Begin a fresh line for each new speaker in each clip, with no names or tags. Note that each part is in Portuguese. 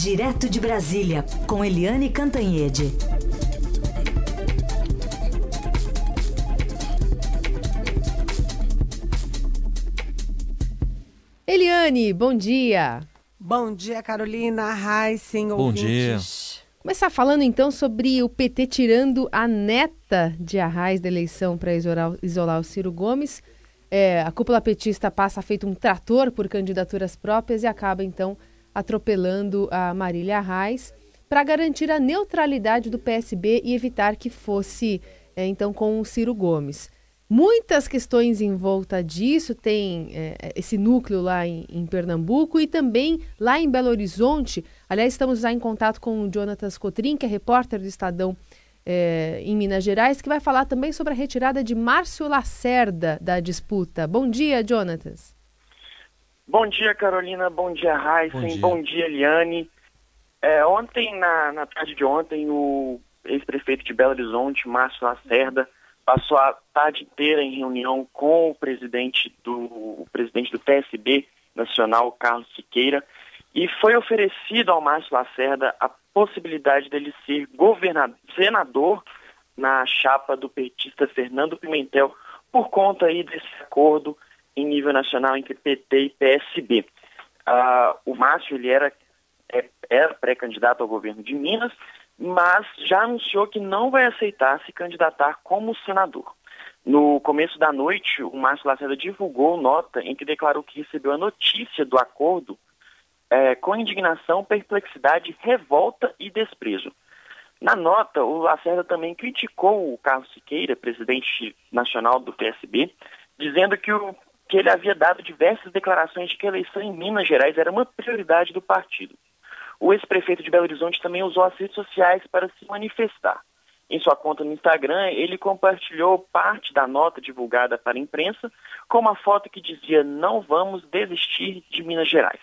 Direto de Brasília, com Eliane Cantanhede.
Eliane, bom dia.
Bom dia, Carolina. Rai, sim,
Bom dia.
Começar falando então sobre o PT tirando a neta de Arraes da eleição para isolar, isolar o Ciro Gomes. É, a cúpula petista passa feito um trator por candidaturas próprias e acaba então atropelando a Marília Arraes para garantir a neutralidade do PSB e evitar que fosse é, então com o Ciro Gomes. Muitas questões em volta disso, tem é, esse núcleo lá em, em, Pernambuco e também lá em Belo Horizonte. Aliás, estamos já em contato com o Jonatas Cotrim, que é repórter do Estadão é, em Minas Gerais, que vai falar também sobre a retirada de Márcio Lacerda da disputa. Bom dia, Jonatas.
Bom dia, Carolina. Bom dia, Heisen. Bom, Bom dia, Eliane. É, ontem, na, na tarde de ontem, o ex-prefeito de Belo Horizonte, Márcio Lacerda, passou a tarde inteira em reunião com o presidente do, o presidente do PSB nacional, Carlos Siqueira, e foi oferecido ao Márcio Lacerda a possibilidade dele ser governador, senador na chapa do petista Fernando Pimentel por conta aí desse acordo em nível nacional entre PT e PSB. Uh, ah, o Márcio ele era, é, era pré-candidato ao governo de Minas mas já anunciou que não vai aceitar se candidatar como senador. No começo da noite, o Márcio Lacerda divulgou nota em que declarou que recebeu a notícia do acordo é, com indignação, perplexidade, revolta e desprezo. Na nota, o Lacerda também criticou o Carlos Siqueira, presidente nacional do PSB, dizendo que, o, que ele havia dado diversas declarações de que a eleição em Minas Gerais era uma prioridade do partido. O ex-prefeito de Belo Horizonte também usou as redes sociais para se manifestar. Em sua conta no Instagram, ele compartilhou parte da nota divulgada para a imprensa com uma foto que dizia: Não vamos desistir de Minas Gerais.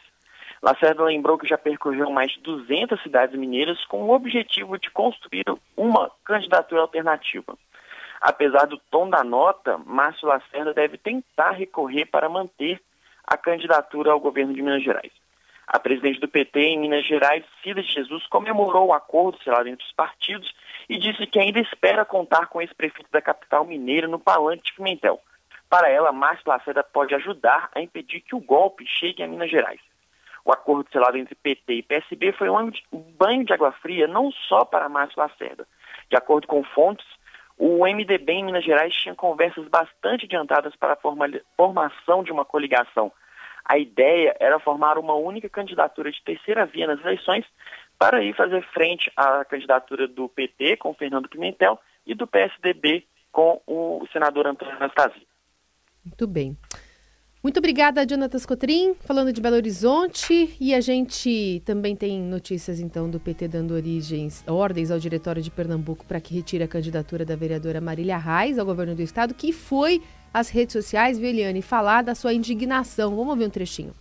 Lacerda lembrou que já percorreu mais de 200 cidades mineiras com o objetivo de construir uma candidatura alternativa. Apesar do tom da nota, Márcio Lacerda deve tentar recorrer para manter a candidatura ao governo de Minas Gerais. A presidente do PT em Minas Gerais, Cida Jesus, comemorou o acordo selado entre os partidos e disse que ainda espera contar com esse prefeito da capital mineira no palanque de Pimentel. Para ela, Márcio Lacerda pode ajudar a impedir que o golpe chegue a Minas Gerais. O acordo selado entre PT e PSB foi um banho de água fria não só para Márcio Lacerda. De acordo com fontes, o MDB em Minas Gerais tinha conversas bastante adiantadas para a formação de uma coligação a ideia era formar uma única candidatura de terceira via nas eleições para ir fazer frente à candidatura do PT com Fernando Pimentel e do PSDB com o senador Antônio Anastasia.
Muito bem. Muito obrigada, Jonatas Cotrim, falando de Belo Horizonte. E a gente também tem notícias, então, do PT dando origens, ordens ao Diretório de Pernambuco para que retire a candidatura da vereadora Marília Reis ao governo do estado, que foi as redes sociais, viu, Eliane, falar da sua indignação. Vamos ver um trechinho.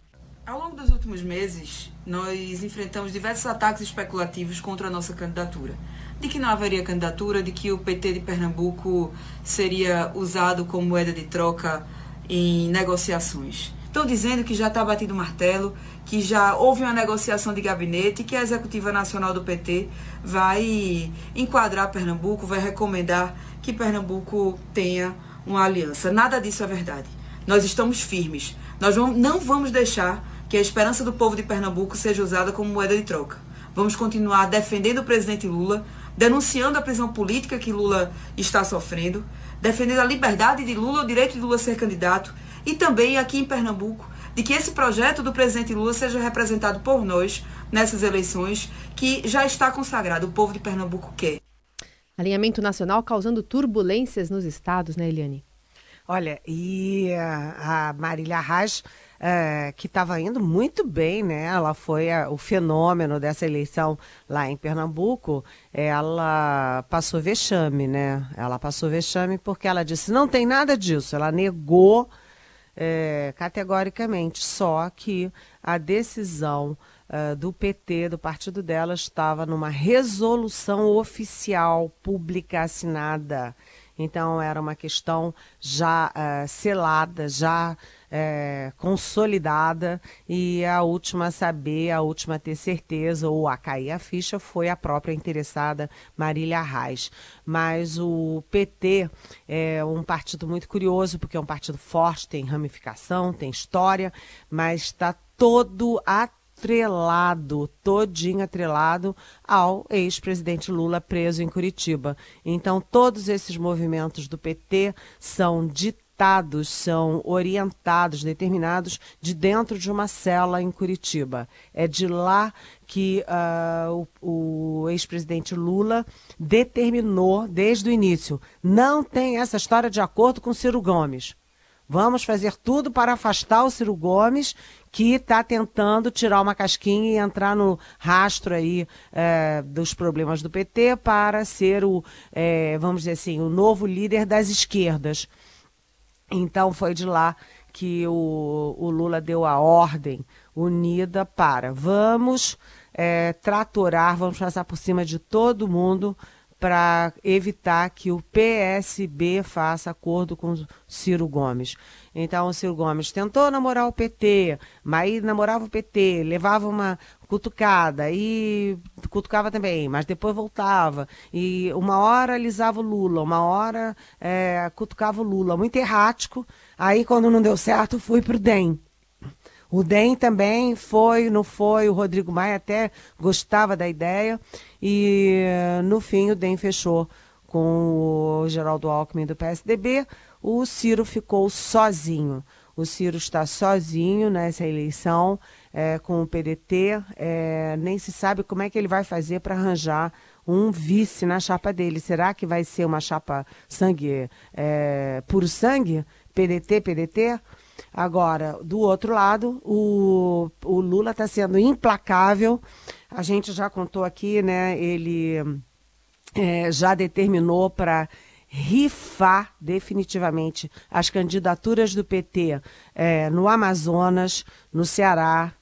Ao longo dos últimos meses, nós enfrentamos diversos ataques especulativos contra a nossa candidatura. De que não haveria candidatura, de que o PT de Pernambuco seria usado como moeda de troca em negociações. Estão dizendo que já está batido o martelo, que já houve uma negociação de gabinete que a Executiva Nacional do PT vai enquadrar Pernambuco, vai recomendar que Pernambuco tenha uma aliança. Nada disso é verdade. Nós estamos firmes. Nós não vamos deixar que a esperança do povo de Pernambuco seja usada como moeda de troca. Vamos continuar defendendo o presidente Lula, denunciando a prisão política que Lula está sofrendo, defendendo a liberdade de Lula, o direito de Lula ser candidato e também aqui em Pernambuco de que esse projeto do presidente Lula seja representado por nós nessas eleições que já está consagrado. O povo de Pernambuco quer.
Alinhamento nacional causando turbulências nos estados, né, Eliane?
Olha, e a, Marília Reis, é, que estava indo muito bem, né? Ela foi a, o fenômeno dessa eleição lá em Pernambuco. Ela passou vexame, né? Ela passou vexame porque ela disse não tem nada disso. Ela negou é, categoricamente, só que a decisão uh, do PT, do partido dela, estava numa resolução oficial pública assinada Então era uma questão já uh, selada, já é, consolidada e a última a saber, a última a ter certeza ou a cair a ficha foi a própria interessada Marília Reis. Mas o PT é um partido muito curioso, porque é um partido forte, tem ramificação, tem história, mas está todo atrelado, todinho atrelado ao ex-presidente Lula preso em Curitiba. Então, todos esses movimentos do PT são de ditados, são orientados, determinados de dentro de uma cela em Curitiba. É de lá que uh, o, o ex-presidente Lula determinou desde o início: não tem essa história de acordo com Ciro Gomes. Vamos fazer tudo para afastar o Ciro Gomes, que está tentando tirar uma casquinha e entrar no rastro aí é, dos problemas do PT para ser o, é, vamos dizer assim, o novo líder das esquerdas. Então foi de lá que o, o Lula deu a ordem unida para vamos é, tratorar, vamos passar por cima de todo mundo para evitar que o PSB faça acordo com Ciro Gomes. Então, o Ciro Gomes tentou namorar o PT, mas aí namorava o PT, levava uma cutucada e cutucava também, mas depois voltava. E uma hora alisava o Lula, uma hora é, cutucava o Lula, muito errático. Aí, quando não deu certo, fui pro DEM. O DEM também foi, não foi, o Rodrigo Maia até gostava da ideia. E no fim o DEM fechou com o Geraldo Alckmin do PSDB. O Ciro ficou sozinho. O Ciro está sozinho nessa eleição é, com o PDT. É, nem se sabe como é que ele vai fazer para arranjar um vice na chapa dele. Será que vai ser uma chapa sangue é, puro sangue? PDT, PDT? Agora, do outro lado, o, o Lula está sendo implacável. A gente já contou aqui, né? Ele é, já determinou para rifar definitivamente as candidaturas do PT é, no Amazonas, no Ceará,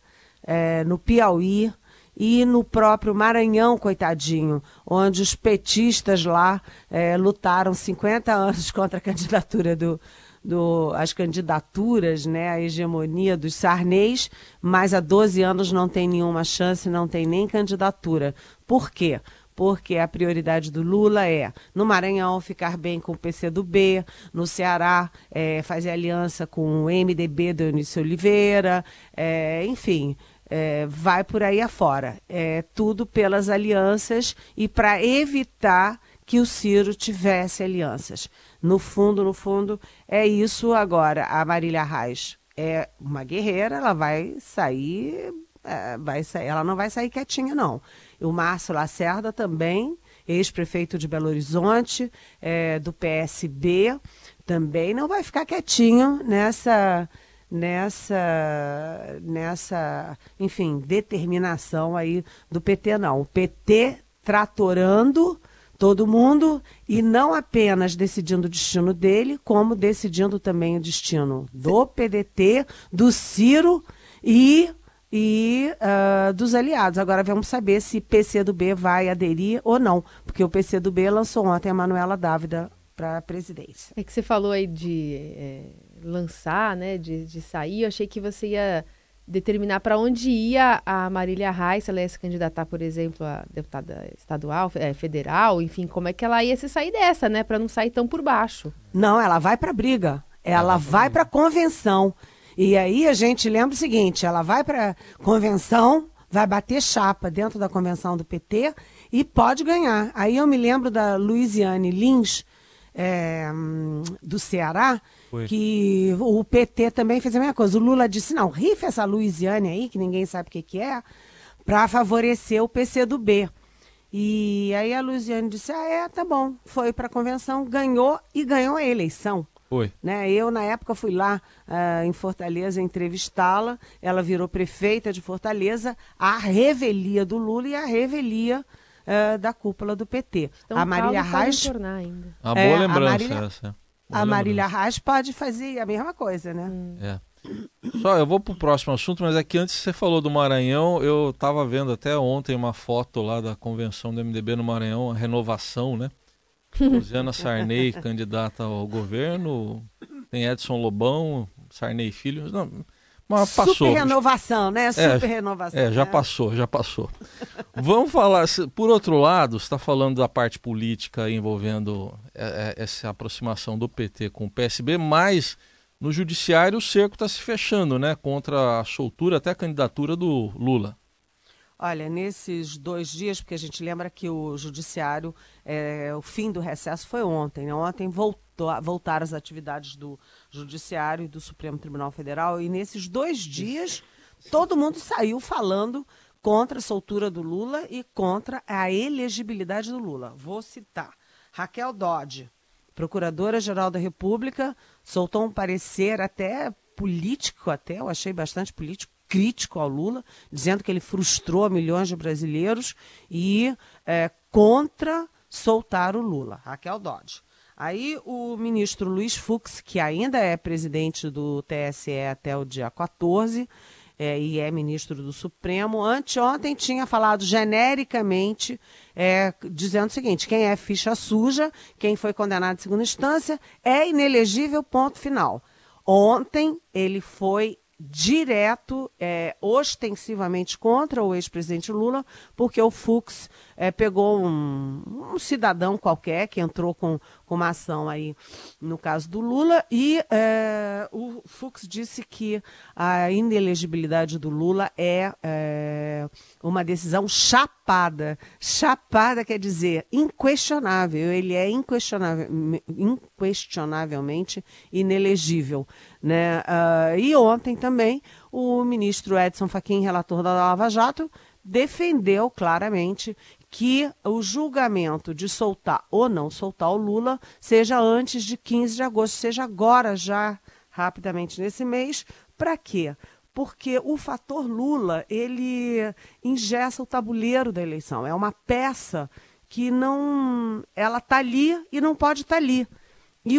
é, no Piauí e no próprio Maranhão, coitadinho, onde os petistas lá é, lutaram 50 anos contra a candidatura do, do, as candidaturas, né, a hegemonia dos Sarnês, mas há 12 anos não tem nenhuma chance, não tem nem candidatura. Por quê? porque a prioridade do Lula é, no Maranhão, ficar bem com o PCdoB, no Ceará, é, fazer aliança com o MDB do Eunício Oliveira, é, enfim, é, vai por aí afora. É tudo pelas alianças e para evitar que o Ciro tivesse alianças. No fundo, no fundo, é isso agora. A Marília Reis é uma guerreira, ela vai sair, é, vai sair, ela não vai sair quietinha, não. O Márcio Lacerda também, ex-prefeito de Belo Horizonte, é, do PSB, também não vai ficar quietinho nessa nessa nessa, enfim, determinação aí do PT não. O PT tratorando todo mundo e não apenas decidindo o destino dele, como decidindo também o destino do PDT, do Ciro e e uh, dos aliados. Agora vamos saber se PCdoB vai aderir ou não, porque o PCdoB lançou ontem a Manuela Dávida para a presidência.
É que você falou aí de é, lançar, né, de, de sair, eu achei que você ia determinar para onde ia a Marília Reis, ela ia se candidatar, por exemplo, a deputada estadual, é, federal, enfim, como é que ela ia se sair dessa, né, para não sair tão por baixo.
Não, ela vai para briga, ela vai para convenção. E aí a gente lembra o seguinte: ela vai para convenção, vai bater chapa dentro da convenção do PT e pode ganhar. Aí eu me lembro da Luiziane Lins, é, do Ceará, Foi. que o PT também fez a mesma coisa. O Lula disse: não, rifa essa Luiziane aí, que ninguém sabe o que, que é, para favorecer o PC do B. E aí a Luiziane disse: ah, é, tá bom. Foi para a convenção, ganhou e ganhou a eleição.
Oi.
Né? Eu, na época, fui lá uh, em Fortaleza entrevistá-la. Ela virou prefeita de Fortaleza, a revelia do Lula e a revelia uh, da cúpula do PT.
Então, a Marília Reis. Ainda.
Uma boa é, lembrança a Marília, essa.
A Marília Reis pode fazer a mesma coisa, né? Hum.
É. Só, eu vou para o próximo assunto, mas aqui é antes você falou do Maranhão, eu estava vendo até ontem uma foto lá da convenção do MDB no Maranhão, a renovação, né? Luciana Sarney, candidata ao governo. Tem Edson Lobão, Sarney Filho. Não, mas passou.
Super renovação, né?
É,
Super é, renovação.
É, já
né?
passou, já passou. Vamos falar, por outro lado, você está falando da parte política envolvendo é, é, essa aproximação do PT com o PSB, mas no judiciário o cerco está se fechando, né? Contra a soltura, até a candidatura do Lula.
Olha, nesses dois dias, porque a gente lembra que o judiciário, é, o fim do recesso foi ontem, né? Ontem voltou, voltaram as atividades do judiciário e do Supremo Tribunal Federal, e nesses dois dias todo mundo saiu falando contra a soltura do Lula e contra a elegibilidade do Lula. Vou citar. Raquel Dodge, Procuradora-Geral da República, soltou um parecer até político, até, eu achei bastante político, crítico ao Lula, dizendo que ele frustrou milhões de brasileiros e é, contra soltar o Lula. Raquel Dodge. Aí o ministro Luiz Fux, que ainda é presidente do TSE até o dia 14, é, e é ministro do Supremo, anteontem tinha falado genericamente, é, dizendo o seguinte: quem é ficha suja, quem foi condenado em segunda instância, é inelegível, ponto final. Ontem ele foi direto, é, ostensivamente contra o ex-presidente Lula, porque o Fux é, pegou um, um, cidadão qualquer que entrou com, com uma ação aí no caso do Lula e é, o Fux disse que a inelegibilidade do Lula é, é uma decisão chapada. Chapada quer dizer inquestionável. Ele é inquestionável, inquestionavelmente inelegível. Né? Uh, e ontem também o ministro Edson Fachin, relator da Lava Jato, defendeu claramente que o julgamento de soltar ou não soltar o Lula seja antes de 15 de agosto, seja agora já rapidamente nesse mês. Para quê? Porque o fator Lula, ele ingessa o tabuleiro da eleição. É uma peça que não, ela está ali e não pode estar tá ali. E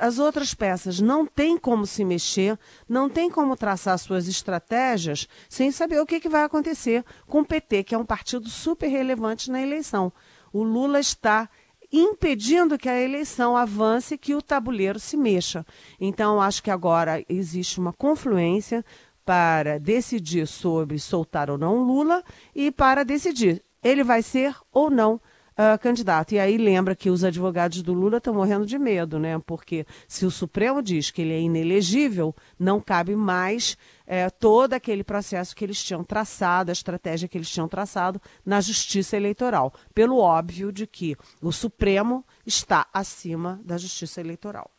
as outras peças não têm como se mexer, não tem como traçar suas estratégias sem saber o que, que vai acontecer com o PT, que é um partido super relevante na eleição. O Lula está impedindo que a eleição avance, que o tabuleiro se mexa. Então, acho que agora existe uma confluência para decidir sobre soltar ou não Lula e para decidir ele vai ser ou não uh, candidato. E aí lembra que os advogados do Lula estão morrendo de medo, né? Porque se o Supremo diz que ele é inelegível, não cabe mais é, todo aquele processo que eles tinham traçado, a estratégia que eles tinham traçado na justiça eleitoral. Pelo óbvio de que o Supremo está acima da justiça eleitoral.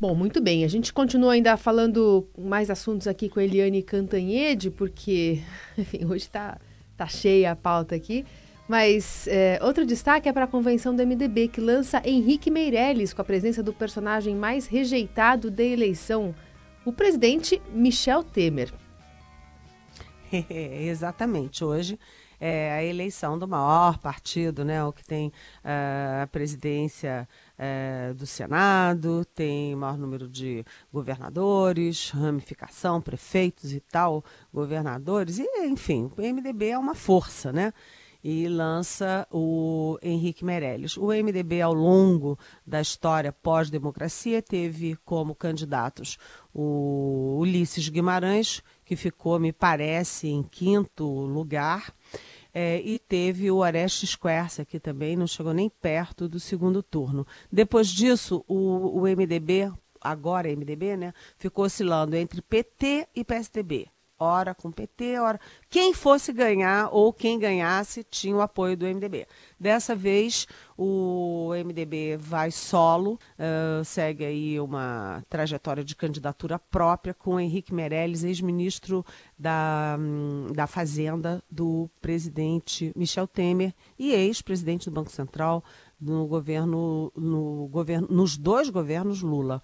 Bom, muito bem. A gente continua ainda falando mais assuntos aqui com a Eliane Cantanhede, porque, enfim, hoje está tá cheia a pauta aqui. Mas é, outro destaque é para a convenção do MDB, que lança Henrique Meirelles com a presença do personagem mais rejeitado da eleição, o presidente Michel Temer.
exatamente. Hoje é a eleição do maior partido, né, o que tem uh, a presidência uh, do Senado, tem maior número de governadores, ramificação, prefeitos e tal, governadores, e enfim, o MDB é uma força, né? E lança o Henrique Meirelles. O MDB, ao longo da história pós-democracia, teve como candidatos o Ulisses Guimarães, que ficou, me parece, em quinto lugar. É, e teve o Orestes Quercia, que também não chegou nem perto do segundo turno. Depois disso, o, o MDB, agora MDB, né, ficou oscilando entre PT e PSDB ora com o PT, ora. Quem fosse ganhar ou quem ganhasse tinha o apoio do MDB. Dessa vez, o MDB vai solo, uh, segue aí uma trajetória de candidatura própria com Henrique Meirelles, ex-ministro da, um, da Fazenda do presidente Michel Temer e ex-presidente do Banco Central no governo, no governo, nos dois governos Lula.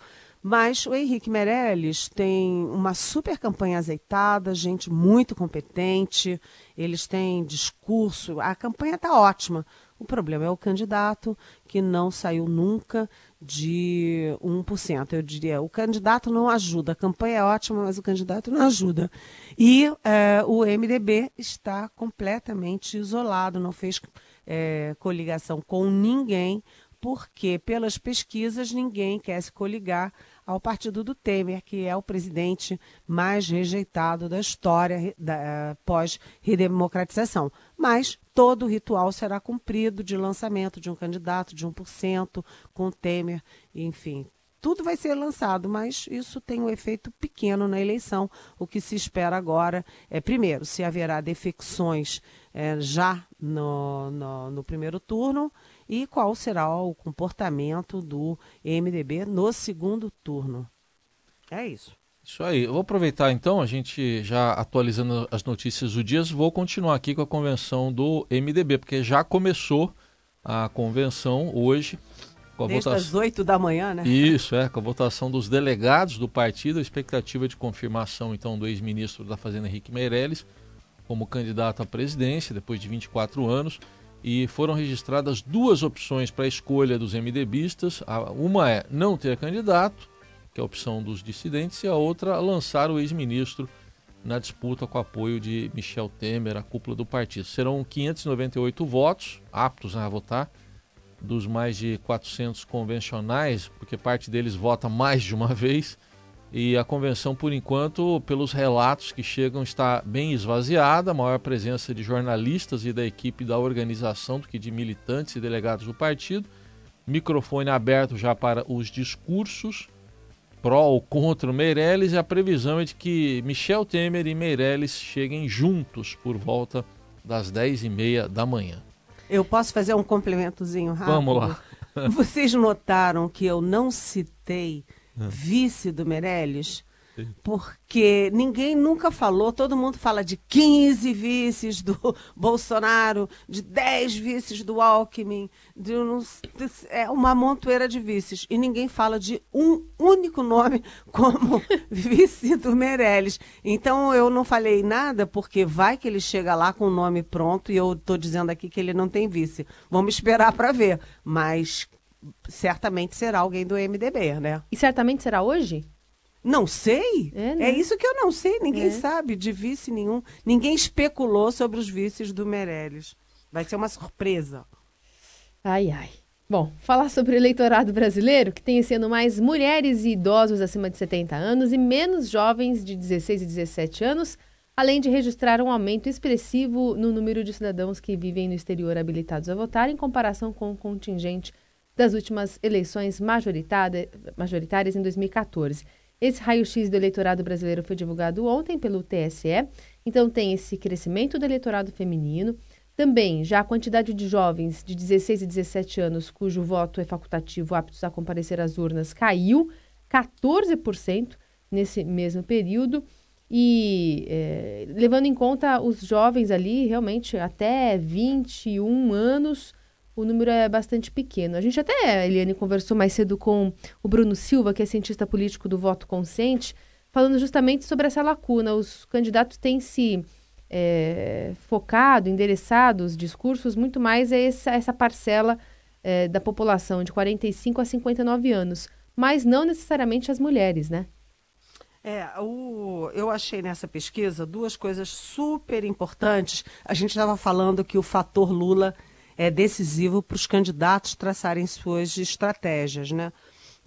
Mas o Henrique Meirelles tem uma super campanha azeitada, gente muito competente, eles têm discurso, a campanha está ótima. O problema é o candidato que não saiu nunca de 1%. Eu diria, o candidato não ajuda. A campanha é ótima, mas o candidato não ajuda. E é, o MDB está completamente isolado, não fez é, coligação com ninguém, porque pelas pesquisas ninguém quer se coligar ao partido do Temer, que é o presidente mais rejeitado da história da, pós-redemocratização. Mas todo o ritual será cumprido de lançamento de um candidato de 1%, com Temer, enfim, tudo vai ser lançado, mas isso tem um efeito pequeno na eleição. O que se espera agora é, primeiro, se haverá defecções é, já no, no, no primeiro turno e qual será o comportamento do MDB no segundo turno. É isso.
Isso aí. Eu vou aproveitar então, a gente já atualizando as notícias do dia, vou continuar aqui com a convenção do MDB, porque já começou a convenção hoje.
Com a Desde votação... as 8 da manhã, né?
Isso, é, com a votação dos delegados do partido, a expectativa de confirmação então do ex-ministro da Fazenda Henrique Meirelles como candidato à presidência depois de 24 anos e foram registradas duas opções para a escolha dos MDBistas. Uma é não ter candidato, que é a opção dos dissidentes, e a outra lançar o ex-ministro na disputa com apoio de Michel Temer, a cúpula do partido. Serão 598 votos aptos a votar dos mais de 400 convencionais, porque parte deles vota mais de uma vez. E a convenção, por enquanto, pelos relatos que chegam, está bem esvaziada, maior presença de jornalistas e da equipe da organização do que de militantes e delegados do partido. Microfone aberto já para os discursos pró ou contra o Meirelles e a previsão é de que Michel Temer e Meirelles cheguem juntos por volta das 10h30 da manhã.
Eu posso fazer um complementozinho rápido?
Vamos lá.
Vocês notaram que eu não citei vice do Meirelles? Porque ninguém nunca falou, todo mundo fala de 15 vices do Bolsonaro, de 10 vices do Alckmin, de, é uma montoeira de vices. E ninguém fala de um único nome como vice do Meirelles. Então eu não falei nada, porque vai que ele chega lá com o nome pronto e eu estou dizendo aqui que ele não tem vice. Vamos esperar para ver. Mas certamente será alguém do MDB, né?
E certamente será hoje?
Não sei. É, né? é, isso que eu não sei. Ninguém é. sabe de vice nenhum. Ninguém especulou sobre os vices do Meirelles. Vai ser uma surpresa.
Ai, ai. Bom, falar sobre o eleitorado brasileiro, que tem sendo mais mulheres e idosos acima de 70 anos e menos jovens de 16 e 17 anos, além de registrar um aumento expressivo no número de cidadãos que vivem no exterior habilitados a votar em comparação com o contingente das últimas eleições majoritárias em 2014. Esse raio-x do eleitorado brasileiro foi divulgado ontem pelo TSE. Então, tem esse crescimento do eleitorado feminino. Também, já a quantidade de jovens de 16 e 17 anos cujo voto é facultativo aptos a comparecer às urnas caiu 14% nesse mesmo período. E é, levando em conta os jovens ali, realmente até 21 anos, o número é bastante pequeno. A gente até, Eliane, conversou mais cedo com o Bruno Silva, que é cientista político do voto consciente, falando justamente sobre essa lacuna. Os candidatos têm se é, focado, endereçado os discursos muito mais a essa, essa parcela é, da população de 45 a 59 anos, mas não necessariamente as mulheres, né?
É, o, eu achei nessa pesquisa duas coisas super importantes. A gente estava falando que o fator Lula é decisivo para os candidatos traçarem suas estratégias, né?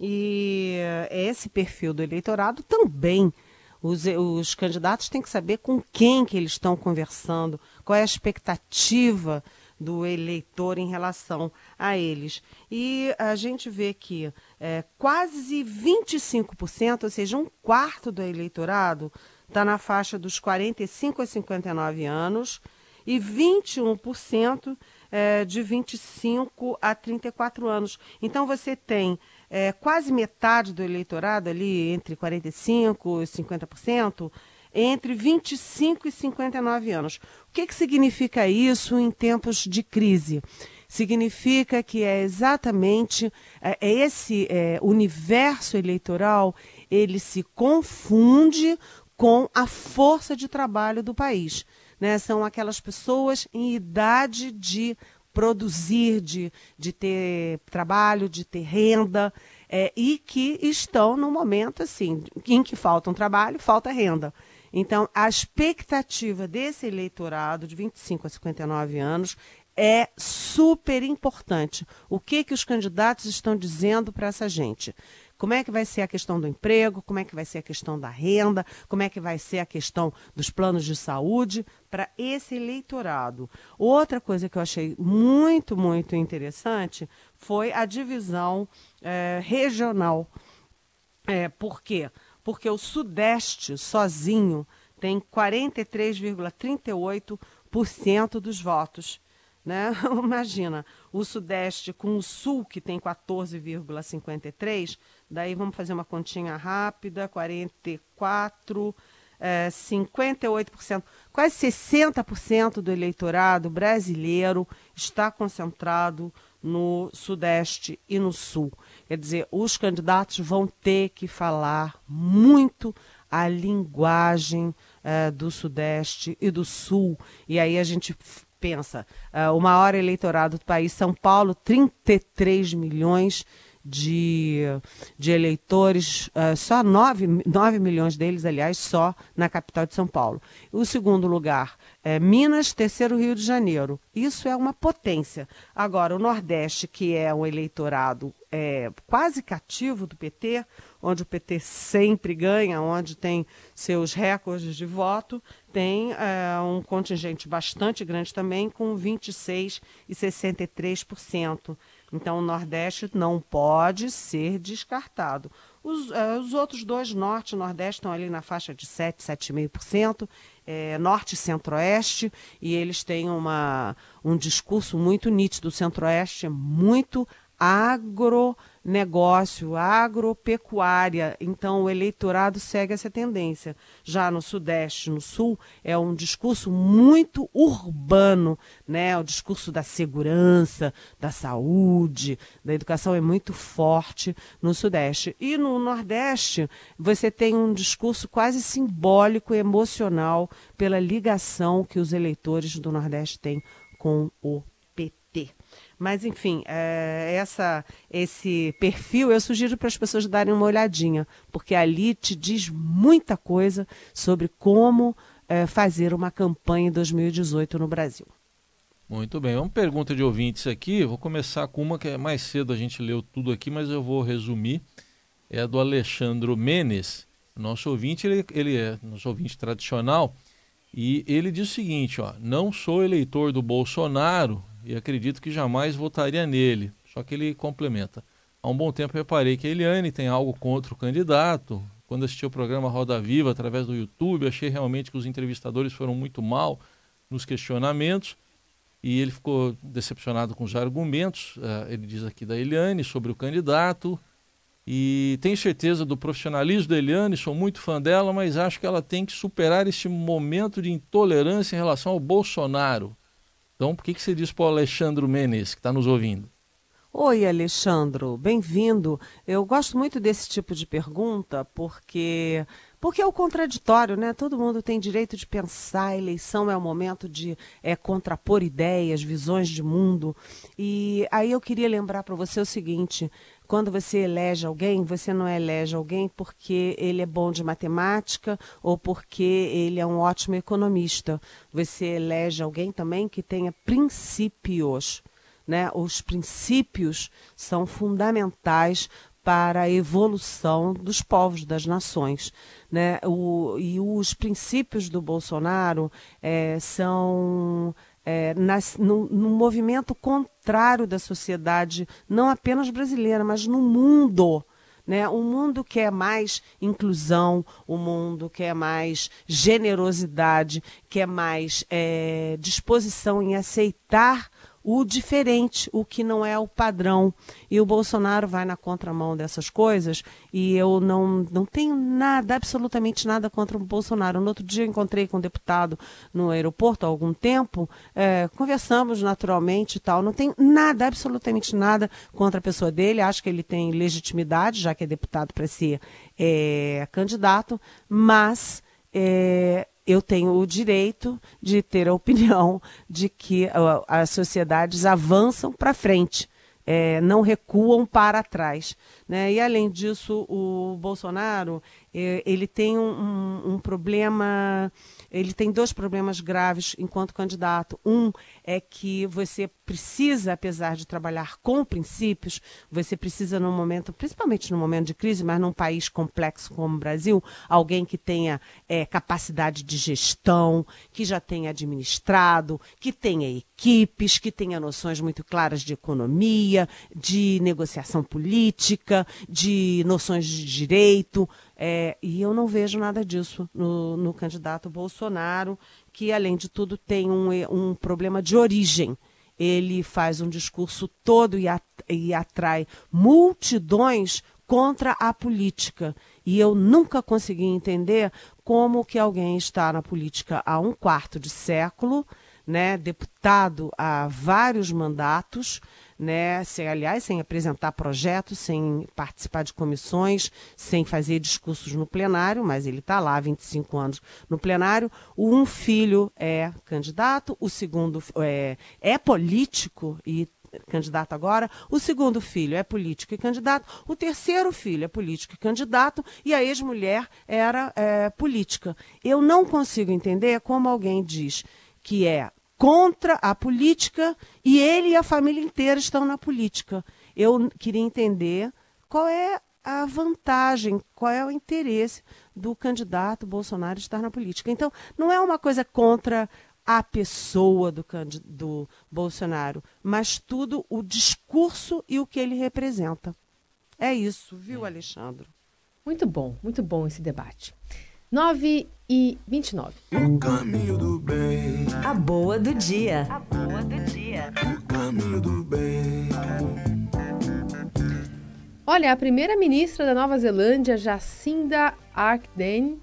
E esse perfil do eleitorado também. Os, os candidatos têm que saber com quem que eles estão conversando, qual é a expectativa do eleitor em relação a eles. E a gente vê que é, quase 25%, ou seja, um quarto do eleitorado, está na faixa dos 45 a 59 anos e 21% é, de 25 a 34 anos. Então você tem é, quase metade do eleitorado ali, entre 45% e 50%, entre 25 e 59 anos. O que, que significa isso em tempos de crise? Significa que é exatamente é, é esse é, universo eleitoral, ele se confunde com a força de trabalho do país né? São aquelas pessoas em idade de produzir, de, de ter trabalho, de ter renda, é, e que estão no momento assim, em que falta um trabalho, falta renda. Então, a expectativa desse eleitorado de 25 a 59 anos é super importante. O que que os candidatos estão dizendo para essa gente? Como é que vai ser a questão do emprego? Como é que vai ser a questão da renda? Como é que vai ser a questão dos planos de saúde para esse eleitorado? Outra coisa que eu achei muito, muito interessante foi a divisão é, regional. É, por quê? Porque o Sudeste sozinho tem 43,38% dos votos. Né? Imagina, o Sudeste com o Sul, que tem 14,53%, daí vamos fazer uma continha rápida, 44%, é, 58%, quase 60% do eleitorado brasileiro está concentrado no Sudeste e no Sul. Quer dizer, os candidatos vão ter que falar muito a linguagem é, do Sudeste e do Sul. E aí a gente pensa, uh, o maior eleitorado do país, São Paulo, 33 milhões de, de eleitores, uh, só 9, 9 milhões deles, aliás, só na capital de São Paulo. O segundo lugar é Minas, terceiro Rio de Janeiro. Isso é uma potência. Agora, o Nordeste, que é um eleitorado é, quase cativo do PT, onde o PT sempre ganha, onde tem seus recordes de voto, tem é, um contingente bastante grande também, com 26% e 63%. Então, o Nordeste não pode ser descartado. Os, uh, os outros dois, Norte e Nordeste, estão ali na faixa de 7, 7,5%, é, Norte e Centro-Oeste, e eles têm uma, um discurso muito nítido. O Centro-Oeste é muito agro negócio, agropecuária. Então, o eleitorado segue essa tendência. Já no Sudeste, no Sul, é um discurso muito urbano, né? O discurso da segurança, da saúde, da educação é muito forte no Sudeste. E no Nordeste, você tem um discurso quase simbólico e emocional pela ligação que os eleitores do Nordeste têm com o mas, enfim, é, essa, esse perfil eu sugiro para as pessoas darem uma olhadinha, porque ali te diz muita coisa sobre como é, fazer uma campanha em 2018 no Brasil.
Muito bem, uma pergunta de ouvintes aqui. Vou começar com uma que é mais cedo, a gente leu tudo aqui, mas eu vou resumir. É a do Alexandro Menes. Nosso ouvinte, ele, ele é nosso ouvinte tradicional, e ele diz o seguinte: ó, não sou eleitor do Bolsonaro, e acredito que jamais votaria nele. Só que ele complementa. Há um bom tempo reparei que a Eliane tem algo contra o candidato. Quando assisti o programa Roda Viva através do YouTube, achei realmente que os entrevistadores foram muito mal nos questionamentos e ele ficou decepcionado com os argumentos. Uh, ele diz aqui da Eliane sobre o candidato. E tenho certeza do profissionalismo da Eliane, sou muito fã dela, mas acho que ela tem que superar este momento de intolerância em relação ao Bolsonaro. Então, por que, que você diz para o Alexandre Menes, que está nos ouvindo?
Oi, Alexandre, bem-vindo. Eu gosto muito desse tipo de pergunta porque porque é o contraditório, né? Todo mundo tem direito de pensar, a eleição é o momento de é, contrapor ideias, visões de mundo. E aí eu queria lembrar para você o seguinte: quando você elege alguém, você não elege alguém porque ele é bom de matemática ou porque ele é um ótimo economista. Você elege alguém também que tenha princípios. Né? Os princípios são fundamentais para a evolução dos povos, das nações. Né? O, e os princípios do Bolsonaro é, são é, nas, no, no, movimento contrário da sociedade, não apenas brasileira, mas no mundo. Né? Um mundo que é mais inclusão, um mundo que é mais generosidade, que é mais é, disposição em aceitar o diferente, o que não é o padrão. E o Bolsonaro vai na contramão dessas coisas e eu não, não tenho nada, absolutamente nada contra o Bolsonaro. No outro dia encontrei com um deputado no aeroporto há algum tempo, é, conversamos naturalmente e tal. Não tenho nada, absolutamente nada contra a pessoa dele. Acho que ele tem legitimidade, já que é deputado para ser é, candidato, mas. É, eu tenho o direito de ter a opinião de que as sociedades avançam para frente, é, não recuam para trás. Né? E, além disso, o Bolsonaro ele tem um, um, problema ele tem dois problemas graves enquanto candidato. Um é que você precisa, apesar de trabalhar com princípios, você precisa num momento, principalmente no momento de crise, mas num país complexo como o Brasil, alguém que tenha é, capacidade de gestão, que já tenha administrado, que tenha equipes, que tenha noções muito claras de economia, de negociação política, de noções de direito. É, e eu não vejo nada disso no, no candidato Bolsonaro, que, além de tudo, tem um, um problema de origem. Ele faz um discurso todo e, e atrai multidões contra a política. E eu nunca consegui entender como que alguém está na política há um quarto de século, né, deputado há vários mandatos, né, sem, aliás, sem apresentar projetos, sem participar de comissões, sem fazer discursos no plenário, mas ele está lá há 25 anos no plenário. Um filho é candidato, o segundo é, é político e candidato agora, o segundo filho é político e candidato, o terceiro filho é político e candidato, e a ex-mulher era é, política. Eu não consigo entender como alguém diz que é contra a política e ele e a família inteira estão na política. Eu queria entender qual é a vantagem, qual é o interesse do candidato Bolsonaro estar na política. Então, não é uma coisa contra a pessoa do, do Bolsonaro, mas tudo o discurso e o que ele representa. É isso, viu, Alexandre?
Muito bom, muito bom esse debate. 9 e 29. O caminho do bem.
A boa do dia.
A boa do dia. O caminho do bem. Olha, a primeira-ministra da Nova Zelândia, Jacinda Ardern,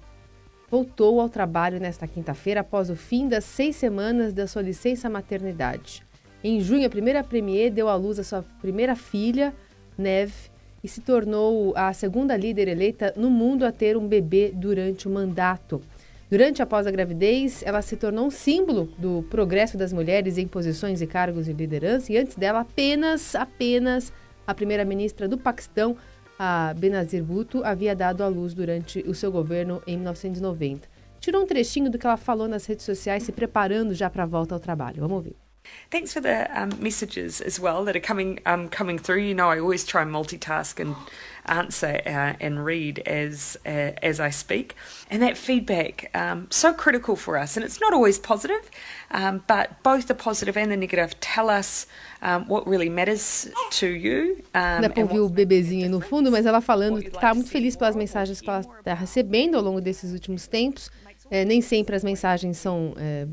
voltou ao trabalho nesta quinta-feira após o fim das seis semanas da sua licença maternidade. Em junho, a primeira premier deu à luz a sua primeira filha, Neve, e se tornou a segunda líder eleita no mundo a ter um bebê durante o mandato. Durante e após a gravidez, ela se tornou um símbolo do progresso das mulheres em posições e cargos de liderança, e antes dela, apenas, apenas a primeira-ministra do Paquistão, a Benazir Bhutto, havia dado à luz durante o seu governo em 1990. Tirou um trechinho do que ela falou nas redes sociais, se preparando já para a volta ao trabalho. Vamos ouvir.
Thanks for the um, messages as well that are coming um, coming through. You know, I always try and multitask and answer uh, and read as uh, as I speak, and that feedback um, so critical for us. And it's not always positive, um, but both the positive and the negative tell us um, what really matters to you.
Dá para ouvir o bebezinho no fundo, mas ela falando que está muito feliz pelas mensagens que ela está recebendo ao longo desses últimos tempos. É, nem sempre as mensagens são é,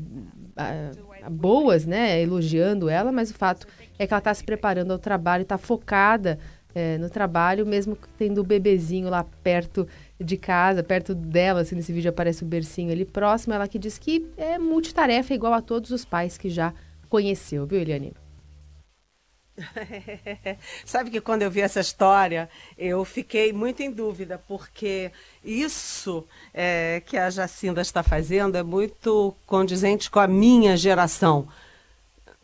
boas, né, elogiando ela, mas o fato é que ela está se preparando ao trabalho, está focada é, no trabalho, mesmo tendo o bebezinho lá perto de casa, perto dela, assim, nesse vídeo aparece o bercinho ali próximo, ela que diz que é multitarefa igual a todos os pais que já conheceu, viu, Eliane?
Sabe que quando eu vi essa história, eu fiquei muito em dúvida, porque isso é, que a Jacinda está fazendo é muito condizente com a minha geração.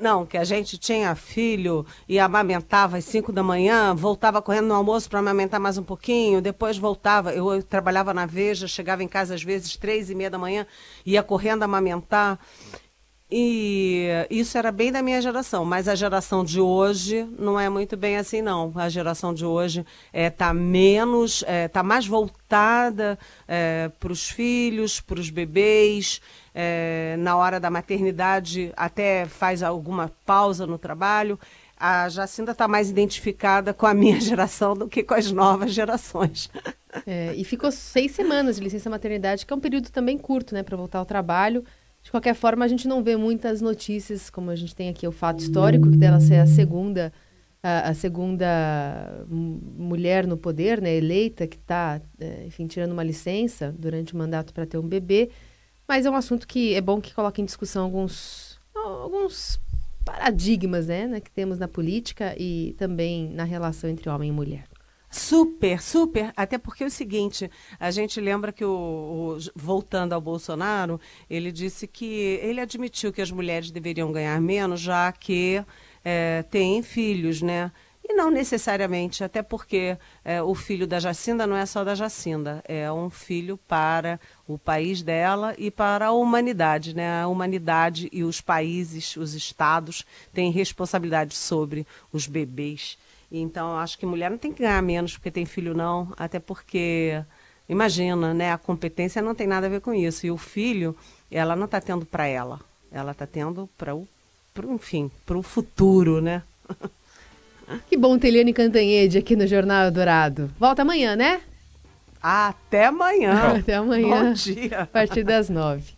Não, que a gente tinha filho e amamentava às 5 da manhã, voltava correndo no almoço para amamentar mais um pouquinho, depois voltava. Eu, eu, trabalhava na Veja, chegava em casa às vezes três e meia da manhã, ia correndo amamentar. E isso era bem da minha geração, mas a geração de hoje não é muito bem assim, não. A geração de hoje está é, tá menos, está é, tá mais voltada é, para os filhos, para os bebês. É, na hora da maternidade, até faz alguma pausa no trabalho. A Jacinda está mais identificada com a minha geração do que com as novas gerações.
É, e ficou seis semanas de licença maternidade, que é um período também curto, né, para voltar ao trabalho. De qualquer forma, a gente não vê muitas notícias, como a gente tem aqui o fato histórico, que dela ser a segunda, a, a segunda mulher no poder, né, eleita, que está, é, enfim, tirando uma licença durante o mandato para ter um bebê. Mas é um assunto que é bom que coloque em discussão alguns, alguns paradigmas né, né, que temos na política e também na relação entre homem e mulher.
Super, super. Até porque é o seguinte, a gente lembra que, o, o, voltando ao Bolsonaro, ele disse que ele admitiu que as mulheres deveriam ganhar menos, já que é, têm filhos, né? E não necessariamente, até porque é, o filho da Jacinda não é só da Jacinda, é um filho para o país dela e para a humanidade. Né? A humanidade e os países, os estados, têm responsabilidade sobre os bebês. Então, acho que mulher não tem que ganhar menos porque tem filho, não, até porque, imagina, né? a competência não tem nada a ver com isso. E o filho, ela não está tendo para ela, ela está tendo para o, pro, enfim, para o futuro, né?
Que bom ter Eliane Cantanhede aqui no Jornal Dourado. Volta amanhã, né?
Até amanhã.
Até amanhã.
Bom dia.
A partir das nove.